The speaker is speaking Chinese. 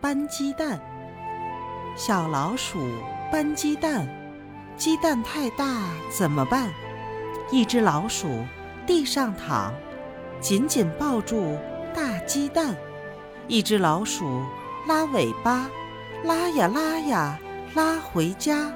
搬鸡蛋小老鼠搬鸡蛋鸡蛋太大怎么办？一只老鼠地上躺紧紧抱住大鸡蛋一只老鼠拉尾巴拉呀拉呀拉回家